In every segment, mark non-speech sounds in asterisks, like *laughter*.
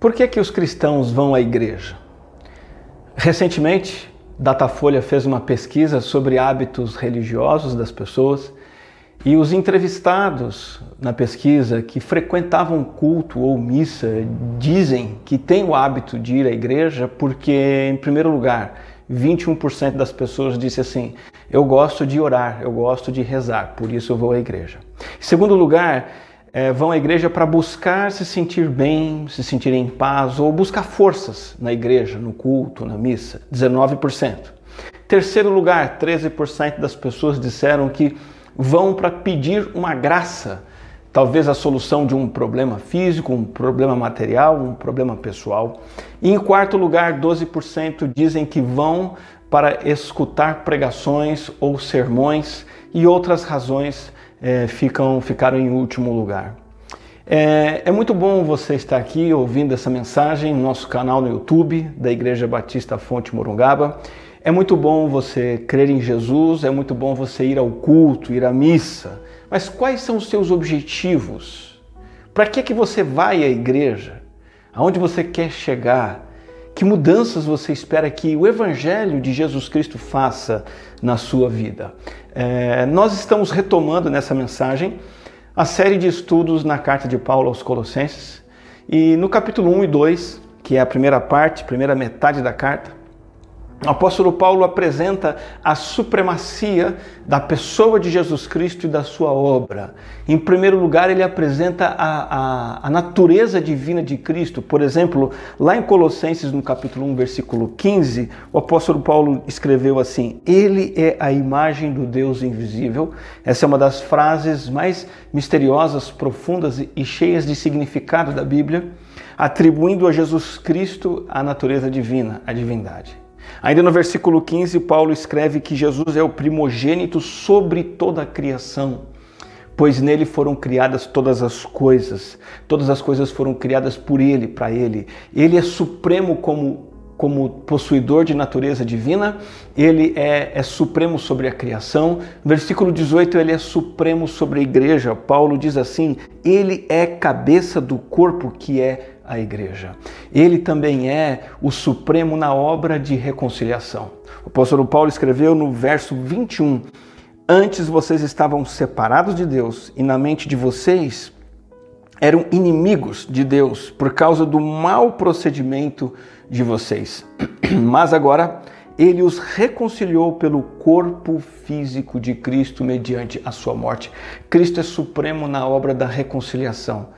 Por que, que os cristãos vão à igreja? Recentemente, Datafolha fez uma pesquisa sobre hábitos religiosos das pessoas e os entrevistados na pesquisa que frequentavam culto ou missa dizem que têm o hábito de ir à igreja porque, em primeiro lugar, 21% das pessoas disse assim: Eu gosto de orar, eu gosto de rezar, por isso eu vou à igreja. Em segundo lugar, é, vão à igreja para buscar se sentir bem, se sentir em paz ou buscar forças na igreja, no culto, na missa. 19%. Terceiro lugar, 13% das pessoas disseram que vão para pedir uma graça, talvez a solução de um problema físico, um problema material, um problema pessoal. E em quarto lugar, 12% dizem que vão para escutar pregações ou sermões e outras razões é, ficam, ficaram em último lugar. É, é, muito bom você estar aqui ouvindo essa mensagem no nosso canal no YouTube da Igreja Batista Fonte Morungaba. É muito bom você crer em Jesus, é muito bom você ir ao culto, ir à missa. Mas quais são os seus objetivos? Para que que você vai à igreja? Aonde você quer chegar? Que mudanças você espera que o Evangelho de Jesus Cristo faça na sua vida? É, nós estamos retomando nessa mensagem a série de estudos na carta de Paulo aos Colossenses e no capítulo 1 e 2, que é a primeira parte, primeira metade da carta, o apóstolo Paulo apresenta a supremacia da pessoa de Jesus Cristo e da sua obra. Em primeiro lugar, ele apresenta a, a, a, natureza divina de Cristo. Por exemplo, lá em Colossenses, no capítulo 1, versículo 15, o apóstolo Paulo escreveu assim: Ele é a imagem do Deus invisível. Essa é uma das frases mais misteriosas, profundas e cheias de significado da Bíblia, atribuindo a Jesus Cristo a natureza divina, a divindade. Ainda no versículo 15, Paulo escreve que Jesus é o primogênito sobre toda a criação, pois nele foram criadas todas as coisas. Todas as coisas foram criadas por ele, para ele. Ele é supremo como como possuidor de natureza divina, ele é, é, supremo sobre a criação. No versículo 18, ele é supremo sobre a igreja. Paulo diz assim: ele é cabeça do corpo que é a igreja. Ele também é o supremo na obra de reconciliação. O apóstolo Paulo escreveu no verso 21: Antes vocês estavam separados de Deus e na mente de vocês eram inimigos de Deus por causa do mau procedimento de vocês. *clears throat* Mas agora ele os reconciliou pelo corpo físico de Cristo mediante a sua morte. Cristo é supremo na obra da reconciliação.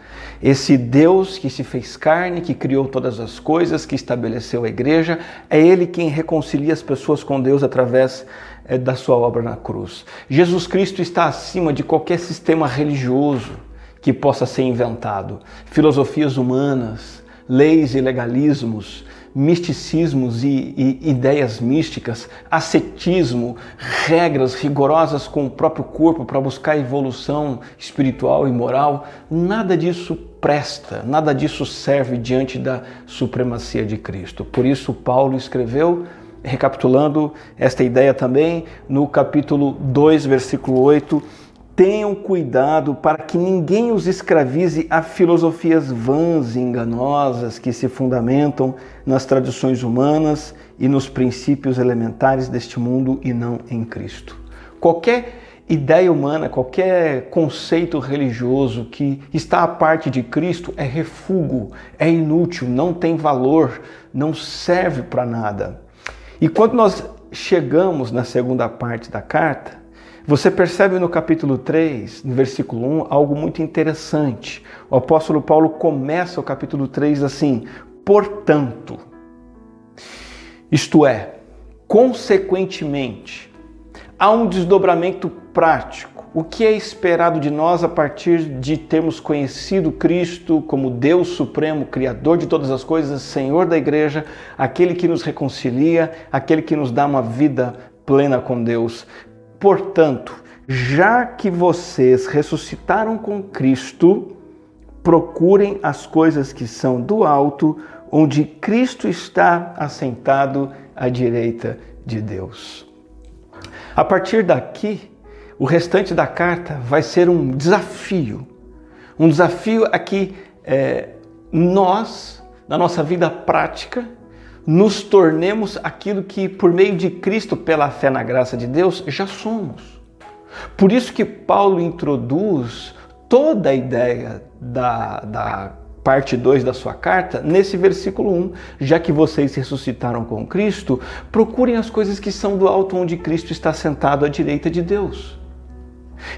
Esse Deus que se fez carne, que criou todas as coisas, que estabeleceu a igreja, é ele quem reconcilia as pessoas com Deus através eh, da sua obra na cruz. Jesus Cristo está acima de qualquer sistema religioso que possa ser inventado, filosofias humanas, leis e legalismos, misticismos e, e, ideias místicas, ascetismo, regras rigorosas com o próprio corpo para buscar evolução espiritual e moral, nada disso presta, nada disso serve diante da supremacia de Cristo. Por isso, Paulo escreveu, recapitulando esta ideia também, no capítulo 2, versículo 8 Tenham cuidado para que ninguém os escravize a filosofias vãs e enganosas que se fundamentam nas tradições humanas e nos princípios elementares deste mundo e não em Cristo. Qualquer ideia humana, qualquer conceito religioso que está à parte de Cristo é refúgio, é inútil, não tem valor, não serve para nada. E quando nós chegamos na segunda parte da carta, você percebe no capítulo 3, no versículo 1, algo muito interessante. O apóstolo Paulo começa o capítulo 3 assim: portanto, isto é, consequentemente, há um desdobramento prático. O que é esperado de nós a partir de termos conhecido Cristo como Deus Supremo, Criador de todas as coisas, Senhor da igreja, aquele que nos reconcilia, aquele que nos dá uma vida plena com Deus. Portanto, já que vocês ressuscitaram com Cristo, procurem as coisas que são do alto, onde Cristo está assentado à direita de Deus. A partir daqui, o restante da carta vai ser um desafio. Um desafio a que é, nós na nossa vida prática, nos tornemos aquilo que, por meio de Cristo, pela fé na graça de Deus, já somos. Por isso que Paulo introduz toda a ideia da, da parte 2 da sua carta, nesse versículo 1, já que vocês ressuscitaram com Cristo, procurem as coisas que são do alto onde Cristo está sentado à direita de Deus.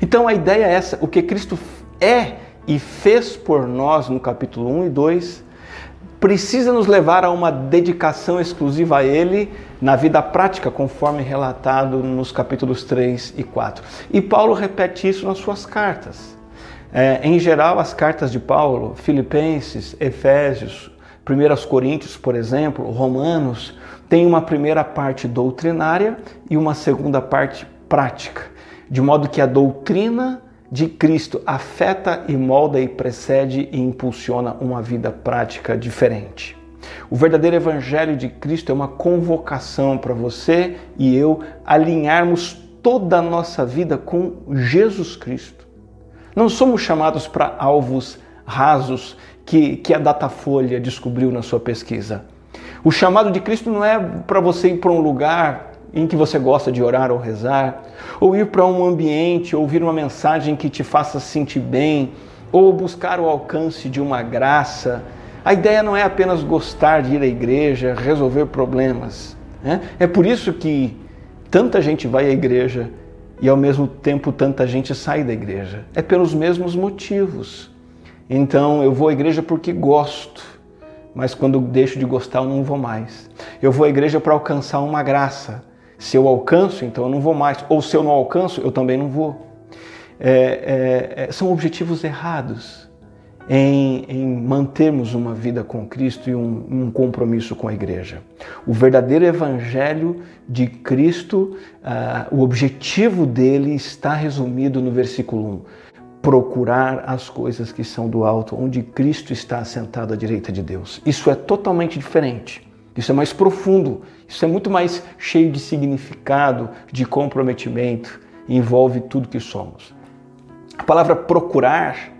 Então a ideia é essa, o que Cristo é e fez por nós no capítulo 1 e 2, precisa nos levar a uma dedicação exclusiva a Ele na vida prática, conforme relatado nos capítulos 3 e 4. E Paulo repete isso nas suas cartas. É, em geral, as cartas de Paulo, Filipenses, Efésios, 1 Coríntios, por exemplo, Romanos, têm uma primeira parte doutrinária e uma segunda parte prática, de modo que a doutrina de Cristo afeta e molda e precede e impulsiona uma vida prática diferente. O verdadeiro evangelho de Cristo é uma convocação para você e eu alinharmos toda a nossa vida com Jesus Cristo. Não somos chamados para alvos rasos que, que a Datafolha descobriu na sua pesquisa. O chamado de Cristo não é para você ir para um lugar em que você gosta de orar ou rezar, ou ir para um ambiente, ouvir uma mensagem que te faça sentir bem, ou buscar o alcance de uma graça. A ideia não é apenas gostar de ir à igreja, resolver problemas. Né? É por isso que tanta gente vai à igreja e ao mesmo tempo tanta gente sai da igreja? É pelos mesmos motivos. Então eu vou à igreja porque gosto, mas quando deixo de gostar eu não vou mais. Eu vou à igreja para alcançar uma graça. Se eu alcanço, então eu não vou mais. Ou se eu não alcanço, eu também não vou. É, é, é são objetivos errados em, em mantermos uma vida com Cristo e um, um, compromisso com a igreja. O verdadeiro evangelho de Cristo, uh, o objetivo dele está resumido no versículo 1. Procurar as coisas que são do alto, onde Cristo está assentado à direita de Deus. Isso é totalmente diferente. Isso é mais profundo. Isso é muito mais cheio de significado, de comprometimento. Envolve tudo que somos. A palavra procurar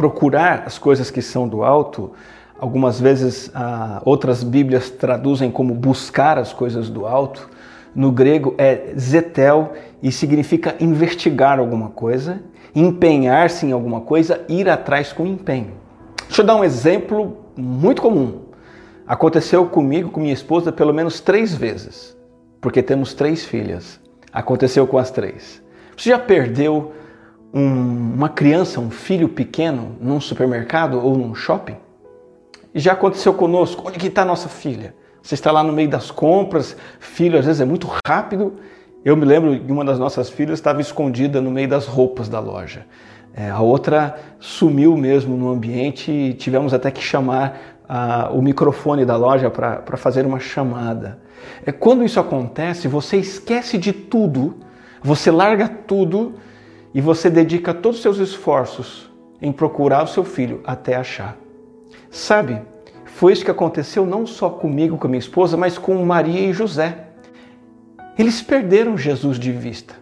procurar as coisas que são do alto, algumas vezes ah, outras Bíblias traduzem como buscar as coisas do alto. No grego é zetel e significa investigar alguma coisa, empenhar-se em alguma coisa, ir atrás com empenho. Deixa eu dar um exemplo muito comum. Aconteceu comigo, com minha esposa, pelo menos três vezes, porque temos três filhas. Aconteceu com as três. Você já perdeu um, uma criança, um filho pequeno, num supermercado ou num shopping? Já aconteceu conosco. Onde que está nossa filha? Você está lá no meio das compras, filho às vezes é muito rápido. Eu me lembro que uma das nossas filhas estava escondida no meio das roupas da loja. É, a outra sumiu mesmo no ambiente e tivemos até que chamar o microfone da loja para fazer uma chamada. É, quando isso acontece, você esquece de tudo, você larga tudo e você dedica todos os seus esforços em procurar o seu filho até achar. Sabe, foi isso que aconteceu não só comigo, com a minha esposa, mas com Maria e José. Eles perderam Jesus de vista.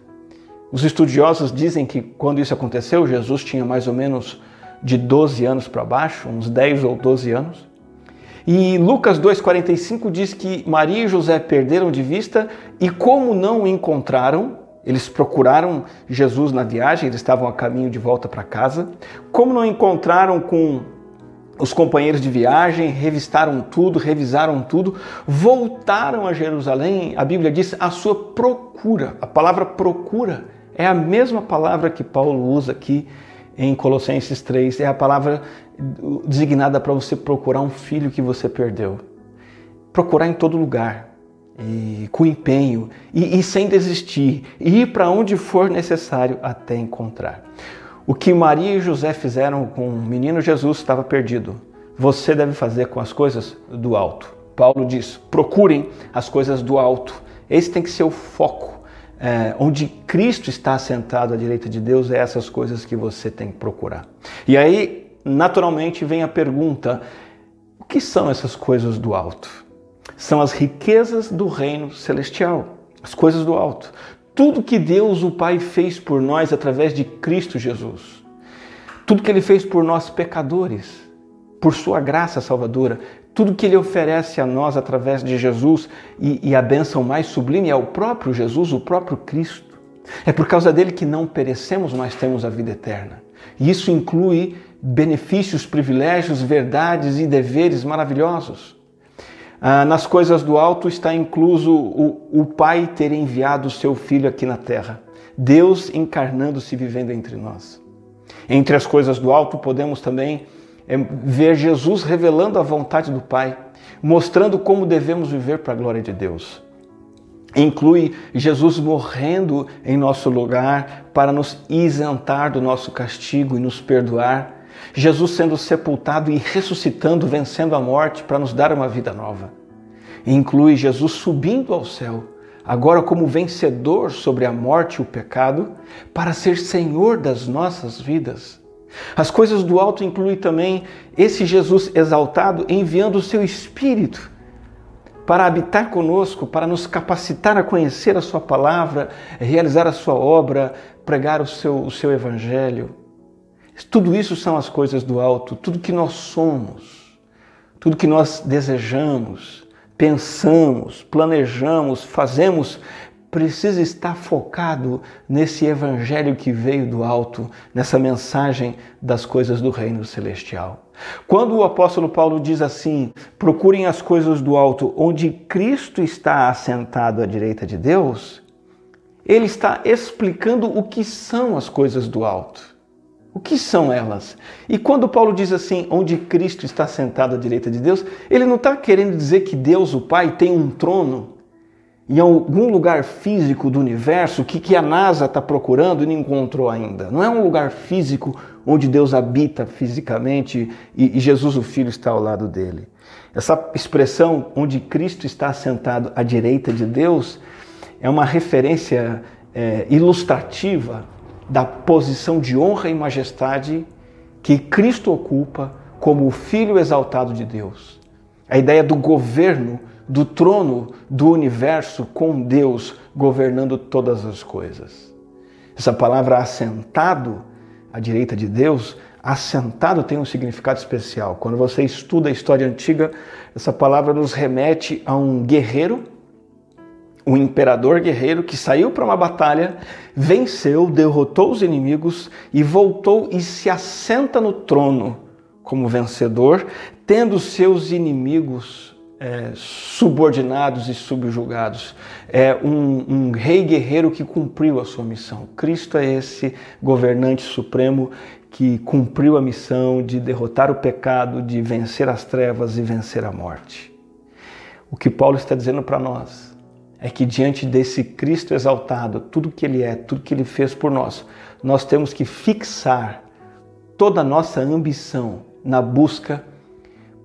Os estudiosos dizem que quando isso aconteceu, Jesus tinha mais ou menos de 12 anos para baixo, uns 10 ou 12 anos. E Lucas 2,45 diz que Maria e José perderam de vista e, como não o encontraram, eles procuraram Jesus na viagem, eles estavam a caminho de volta para casa. Como não encontraram com os companheiros de viagem, revistaram tudo, revisaram tudo, voltaram a Jerusalém. A Bíblia diz a sua procura. A palavra procura é a mesma palavra que Paulo usa aqui em Colossenses 3. É a palavra designada para você procurar um filho que você perdeu. Procurar em todo lugar e com empenho e, e sem desistir, e ir para onde for necessário até encontrar. O que Maria e José fizeram com o menino Jesus estava perdido. Você deve fazer com as coisas do alto. Paulo diz: procurem as coisas do alto. Esse tem que ser o foco. É, onde Cristo está sentado à direita de Deus, é essas coisas que você tem que procurar. E aí, naturalmente, vem a pergunta: o que são essas coisas do alto? são as riquezas do reino celestial, as coisas do alto. Tudo que Deus, o Pai, fez por nós através de Cristo Jesus. Tudo que Ele fez por nós, pecadores, por Sua graça salvadora, tudo que ele oferece a nós através de Jesus e, e a bênção mais sublime é o próprio Jesus, o próprio Cristo. É por causa dele que não perecemos, mas temos a vida eterna. E isso inclui benefícios, privilégios, verdades e deveres maravilhosos. Ah, nas coisas do alto está incluso o, o Pai ter enviado o seu Filho aqui na terra, Deus encarnando-se vivendo entre nós. Entre as coisas do alto podemos também é, ver Jesus revelando a vontade do Pai, mostrando como devemos viver para a glória de Deus. Inclui Jesus morrendo em nosso lugar para nos isentar do nosso castigo e nos perdoar Jesus sendo sepultado e ressuscitando, vencendo a morte para nos dar uma vida nova. Inclui Jesus subindo ao céu, agora como vencedor sobre a morte e o pecado, para ser Senhor das nossas vidas. As coisas do alto inclui também esse Jesus exaltado enviando o seu Espírito para habitar conosco, para nos capacitar a conhecer a Sua palavra, realizar a Sua obra, pregar o seu, o seu Evangelho. Tudo isso são as coisas do alto, tudo que nós somos, tudo que nós desejamos, pensamos, planejamos, fazemos, precisa estar focado nesse evangelho que veio do alto, nessa mensagem das coisas do reino celestial. Quando o apóstolo Paulo diz assim: procurem as coisas do alto, onde Cristo está assentado à direita de Deus, ele está explicando o que são as coisas do alto. O que são elas? E quando Paulo diz assim, onde Cristo está sentado à direita de Deus, ele não está querendo dizer que Deus, o Pai, tem um trono em algum lugar físico do universo que, que a NASA está procurando e não encontrou ainda. Não é um lugar físico onde Deus habita fisicamente e, e Jesus, o Filho, está ao lado dele. Essa expressão, onde Cristo está sentado à direita de Deus, é uma referência é, ilustrativa da posição de honra e majestade que Cristo ocupa como o Filho exaltado de Deus. A ideia do governo, do trono do universo com Deus governando todas as coisas. Essa palavra assentado à direita de Deus, assentado tem um significado especial. Quando você estuda a história antiga, essa palavra nos remete a um guerreiro um imperador guerreiro que saiu para uma batalha, venceu, derrotou os inimigos e voltou e se assenta no trono como vencedor, tendo seus inimigos é, subordinados e subjugados. É um, um rei guerreiro que cumpriu a sua missão. Cristo é esse governante supremo que cumpriu a missão de derrotar o pecado, de vencer as trevas e vencer a morte. O que Paulo está dizendo para nós é que diante desse Cristo exaltado, tudo que ele é, tudo que ele fez por nós, nós temos que fixar toda a nossa ambição na busca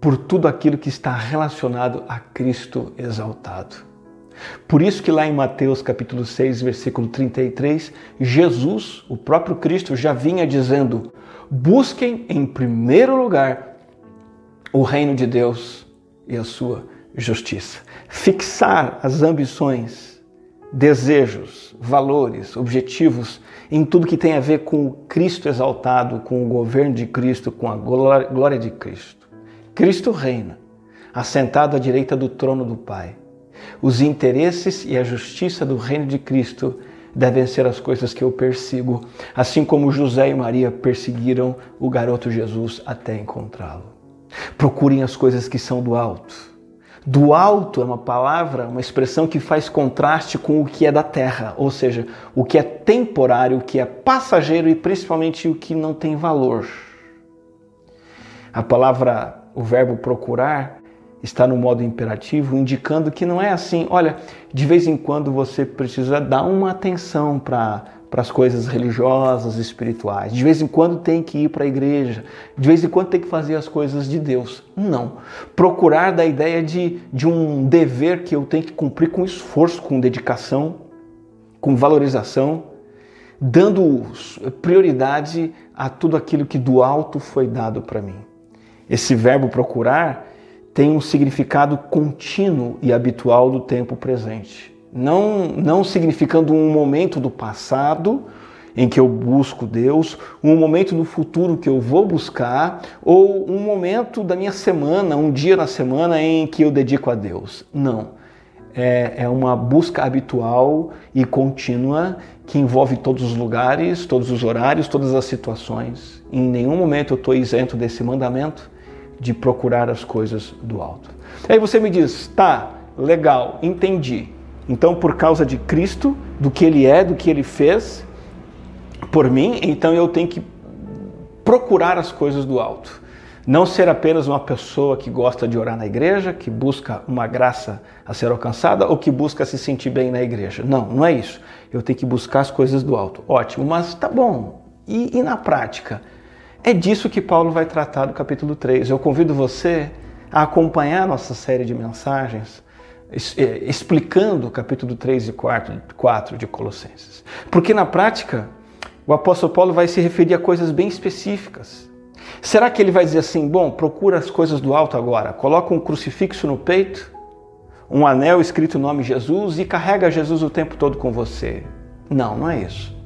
por tudo aquilo que está relacionado a Cristo exaltado. Por isso que lá em Mateus capítulo 6, versículo 33, Jesus, o próprio Cristo, já vinha dizendo: busquem em primeiro lugar o reino de Deus e a sua justiça. Fixar as ambições, desejos, valores, objetivos em tudo que tem a ver com o Cristo exaltado, com o governo de Cristo, com a glória de Cristo. Cristo reina, assentado à direita do trono do Pai. Os interesses e a justiça do reino de Cristo devem ser as coisas que eu persigo, assim como José e Maria perseguiram o garoto Jesus até encontrá-lo. Procurem as coisas que são do alto do alto é uma palavra, uma expressão que faz contraste com o que é da terra, ou seja, o que é temporário, o que é passageiro e principalmente o que não tem valor. A palavra, o verbo procurar, está no modo imperativo, indicando que não é assim, olha, de vez em quando você precisa dar uma atenção para para as coisas religiosas, espirituais. De vez em quando tem que ir para a igreja, de vez em quando tem que fazer as coisas de Deus. Não. Procurar da ideia de, de um dever que eu tenho que cumprir com esforço, com dedicação, com valorização, dando prioridade a tudo aquilo que do alto foi dado para mim. Esse verbo procurar tem um significado contínuo e habitual do tempo presente não, não significando um momento do passado em que eu busco Deus, um momento no futuro que eu vou buscar, ou um momento da minha semana, um dia na semana em que eu dedico a Deus. Não. É, é uma busca habitual e contínua que envolve todos os lugares, todos os horários, todas as situações. Em nenhum momento eu estou isento desse mandamento de procurar as coisas do alto. Aí você me diz, tá, legal, entendi. Então, por causa de Cristo, do que Ele é, do que Ele fez por mim, então eu tenho que procurar as coisas do alto. Não ser apenas uma pessoa que gosta de orar na igreja, que busca uma graça a ser alcançada ou que busca se sentir bem na igreja. Não, não é isso. Eu tenho que buscar as coisas do alto. Ótimo, mas tá bom. E, e na prática? É disso que Paulo vai tratar no capítulo 3. Eu convido você a acompanhar nossa série de mensagens é, explicando o capítulo 3 e 4, 4 de Colossenses. Porque na prática, o apóstolo Paulo vai se referir a coisas bem específicas. Será que ele vai dizer assim: bom, procura as coisas do alto agora, coloca um crucifixo no peito, um anel escrito o nome Jesus e carrega Jesus o tempo todo com você? Não, não é isso.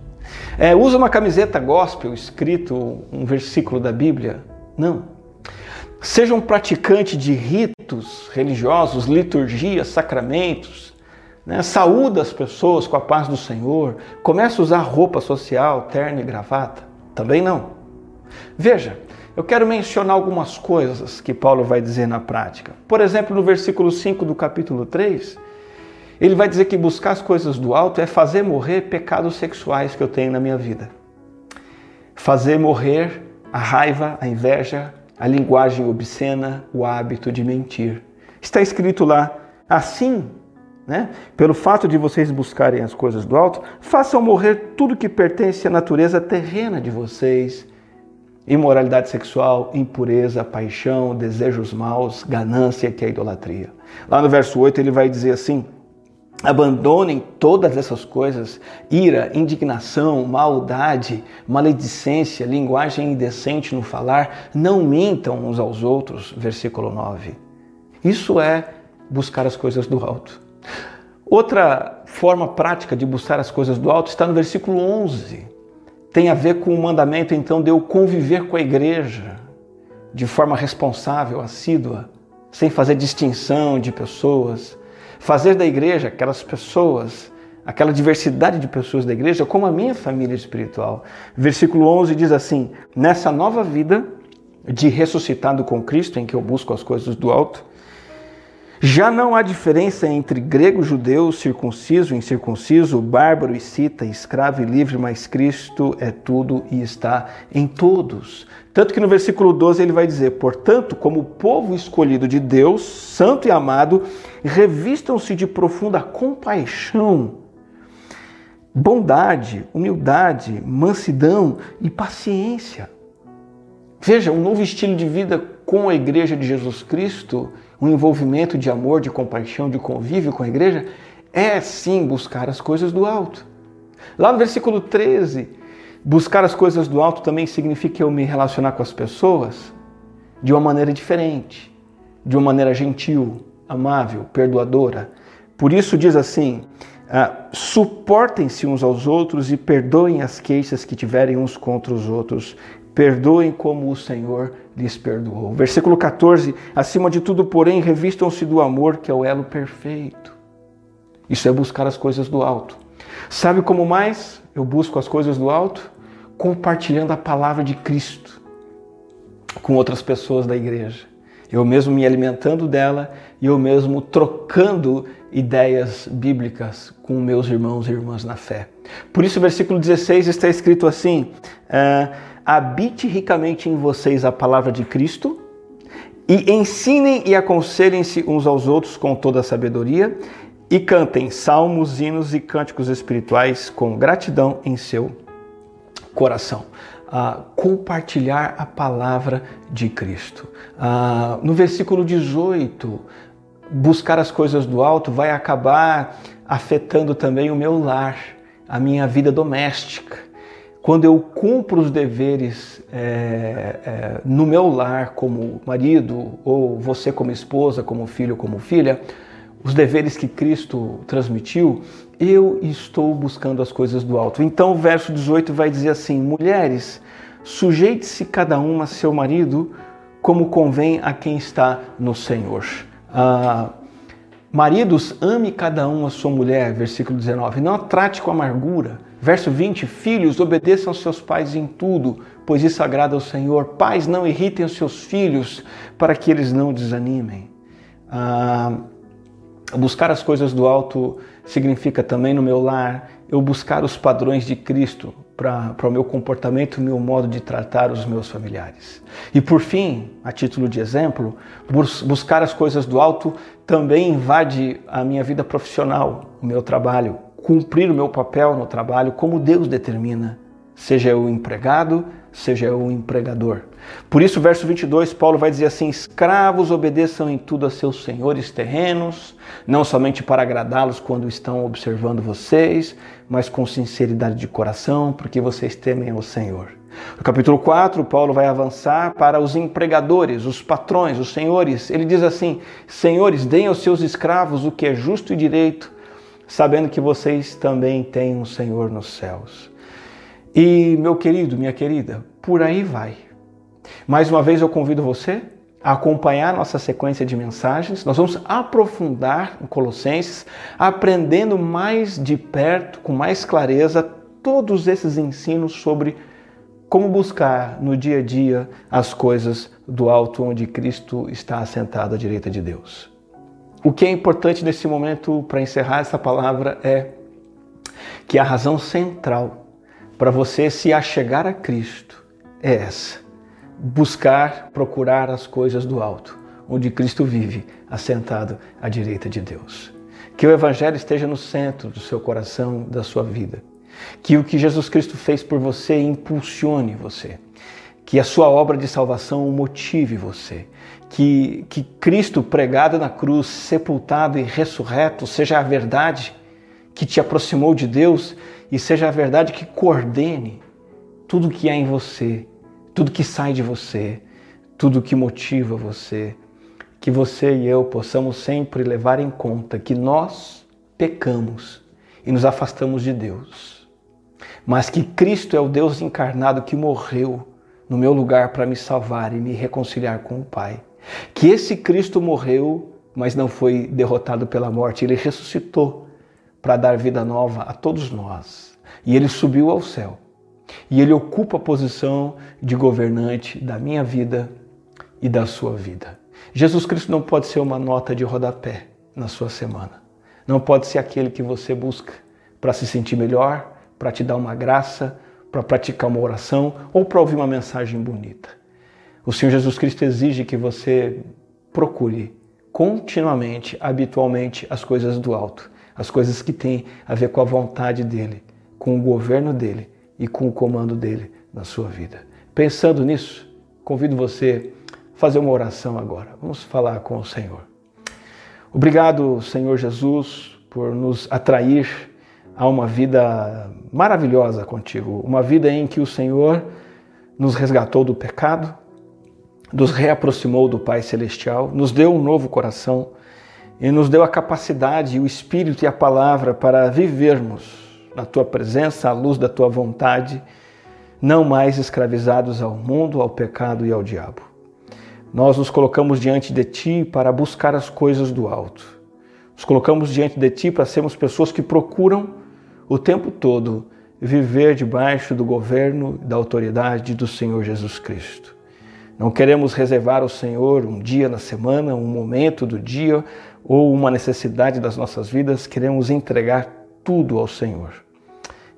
É, usa uma camiseta gospel escrito um versículo da Bíblia? Não. Seja um praticante de ritos religiosos, liturgias, sacramentos. Né? Saúda as pessoas com a paz do Senhor. Começa a usar roupa social, terno e gravata? Também não. Veja, eu quero mencionar algumas coisas que Paulo vai dizer na prática. Por exemplo, no versículo 5 do capítulo 3, ele vai dizer que buscar as coisas do alto é fazer morrer pecados sexuais que eu tenho na minha vida. Fazer morrer a raiva, a inveja, a linguagem obscena, o hábito de mentir. Está escrito lá, assim, né? Pelo fato de vocês buscarem as coisas do alto, façam morrer tudo que pertence à natureza terrena de vocês imoralidade sexual, impureza, paixão, desejos maus, ganância, que é idolatria. Lá no verso 8 ele vai dizer assim: Abandonem todas essas coisas: ira, indignação, maldade, maledicência, linguagem indecente no falar, não mintam uns aos outros. Versículo 9. Isso é buscar as coisas do alto. Outra forma prática de buscar as coisas do alto está no versículo 11 tem a ver com o mandamento então de eu conviver com a igreja de forma responsável, assídua, sem fazer distinção de pessoas, fazer da igreja aquelas pessoas, aquela diversidade de pessoas da igreja como a minha família espiritual. Versículo 11 diz assim: Nessa nova vida de ressuscitado com Cristo, em que eu busco as coisas do alto, já não há diferença entre grego, judeu, circunciso, incircunciso, bárbaro e cita, escravo e livre, mas Cristo é tudo e está em todos. Tanto que no versículo 12 ele vai dizer: Portanto, como povo escolhido de Deus, santo e amado, revistam-se de profunda compaixão, bondade, humildade, mansidão e paciência. Veja, um novo estilo de vida com a igreja de Jesus Cristo um envolvimento de amor, de compaixão, de convívio com a igreja, é sim buscar as coisas do alto. Lá no versículo 13, buscar as coisas do alto também significa eu me relacionar com as pessoas de uma maneira diferente, de uma maneira gentil, amável, perdoadora. Por isso diz assim: ah, suportem-se uns aos outros e perdoem as queixas que tiverem uns contra os outros. Perdoem como o Senhor lhes perdoou. Versículo 14: Acima de tudo, porém, revistam-se do amor, que é o elo perfeito. Isso é buscar as coisas do alto. Sabe como mais eu busco as coisas do alto? Compartilhando a palavra de Cristo com outras pessoas da igreja. Eu mesmo me alimentando dela e eu mesmo trocando ideias bíblicas com meus irmãos e irmãs na fé. Por isso, o versículo 16 está escrito assim: uh, habite ricamente em vocês a palavra de Cristo e ensinem e aconselhem-se uns aos outros com toda a sabedoria e cantem salmos, hinos e cânticos espirituais com gratidão em seu coração. Ah, compartilhar a palavra de Cristo. Ah, no versículo 18, buscar as coisas do alto vai acabar afetando também o meu lar, a minha vida doméstica quando eu cumpro os deveres é, é, no meu lar como marido, ou você como esposa, como filho, como filha, os deveres que Cristo transmitiu, eu estou buscando as coisas do alto. Então o verso 18 vai dizer assim: Mulheres, sujeite-se cada uma a seu marido, como convém a quem está no Senhor. Ah, maridos, ame cada um a sua mulher, versículo 19. Não a trate com amargura. Verso 20: Filhos, obedeçam aos seus pais em tudo, pois isso agrada ao Senhor. Pais, não irritem os seus filhos, para que eles não desanimem. Ah, buscar as coisas do alto significa também no meu lar eu buscar os padrões de Cristo para o meu comportamento e meu modo de tratar os meus familiares. E por fim, a título de exemplo, bus buscar as coisas do alto também invade a minha vida profissional, o meu trabalho, cumprir o meu papel no trabalho como Deus determina, seja eu empregado, seja eu empregador. Por isso, verso 22, Paulo vai dizer assim: Escravos obedeçam em tudo a seus senhores terrenos, não somente para agradá-los quando estão observando vocês, mas com sinceridade de coração, porque vocês temem o Senhor. No capítulo 4, Paulo vai avançar para os empregadores, os patrões, os senhores. Ele diz assim: Senhores, deem aos seus escravos o que é justo e direito, sabendo que vocês também têm um Senhor nos céus. E, meu querido, minha querida, por aí vai. Mais uma vez eu convido você a acompanhar nossa sequência de mensagens. Nós vamos aprofundar em Colossenses, aprendendo mais de perto, com mais clareza, todos esses ensinos sobre como buscar no dia a dia as coisas do alto onde Cristo está assentado à direita de Deus. O que é importante nesse momento para encerrar essa palavra é que a razão central para você se achegar a Cristo é essa: buscar, procurar as coisas do alto, onde Cristo vive, assentado à direita de Deus. Que o Evangelho esteja no centro do seu coração, da sua vida. Que o que Jesus Cristo fez por você impulsione você. Que a sua obra de salvação motive você. Que, que Cristo pregado na cruz, sepultado e ressurreto, seja a verdade que te aproximou de Deus e seja a verdade que coordene tudo que há em você, tudo que sai de você, tudo que motiva você. Que você e eu possamos sempre levar em conta que nós pecamos e nos afastamos de Deus, mas que Cristo é o Deus encarnado que morreu no meu lugar para me salvar e me reconciliar com o Pai. Que esse Cristo morreu, mas não foi derrotado pela morte, ele ressuscitou para dar vida nova a todos nós. E ele subiu ao céu. E ele ocupa a posição de governante da minha vida e da sua vida. Jesus Cristo não pode ser uma nota de rodapé na sua semana. Não pode ser aquele que você busca para se sentir melhor, para te dar uma graça, para praticar uma oração ou para ouvir uma mensagem bonita. O Senhor Jesus Cristo exige que você procure continuamente, habitualmente, as coisas do alto as coisas que têm a ver com a vontade dele, com o governo dele e com o comando dele na sua vida. Pensando nisso, convido você a fazer uma oração agora. Vamos falar com o Senhor. Obrigado, Senhor Jesus, por nos atrair a uma vida maravilhosa contigo, uma vida em que o Senhor nos resgatou do pecado, nos reaproximou do Pai Celestial, nos deu um novo coração e nos deu a capacidade, o Espírito e a palavra para vivermos na tua presença, à luz da tua vontade, não mais escravizados ao mundo, ao pecado e ao diabo. Nós nos colocamos diante de ti para buscar as coisas do alto. Nos colocamos diante de ti para sermos pessoas que procuram o tempo todo viver debaixo do governo da autoridade do Senhor Jesus Cristo. Não queremos reservar ao Senhor um dia na semana, um momento do dia ou uma necessidade das nossas vidas, queremos entregar tudo ao Senhor.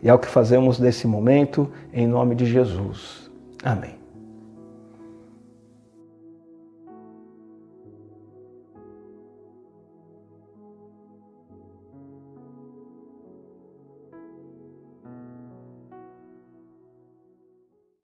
E é o que fazemos nesse momento, em nome de Jesus. Amém.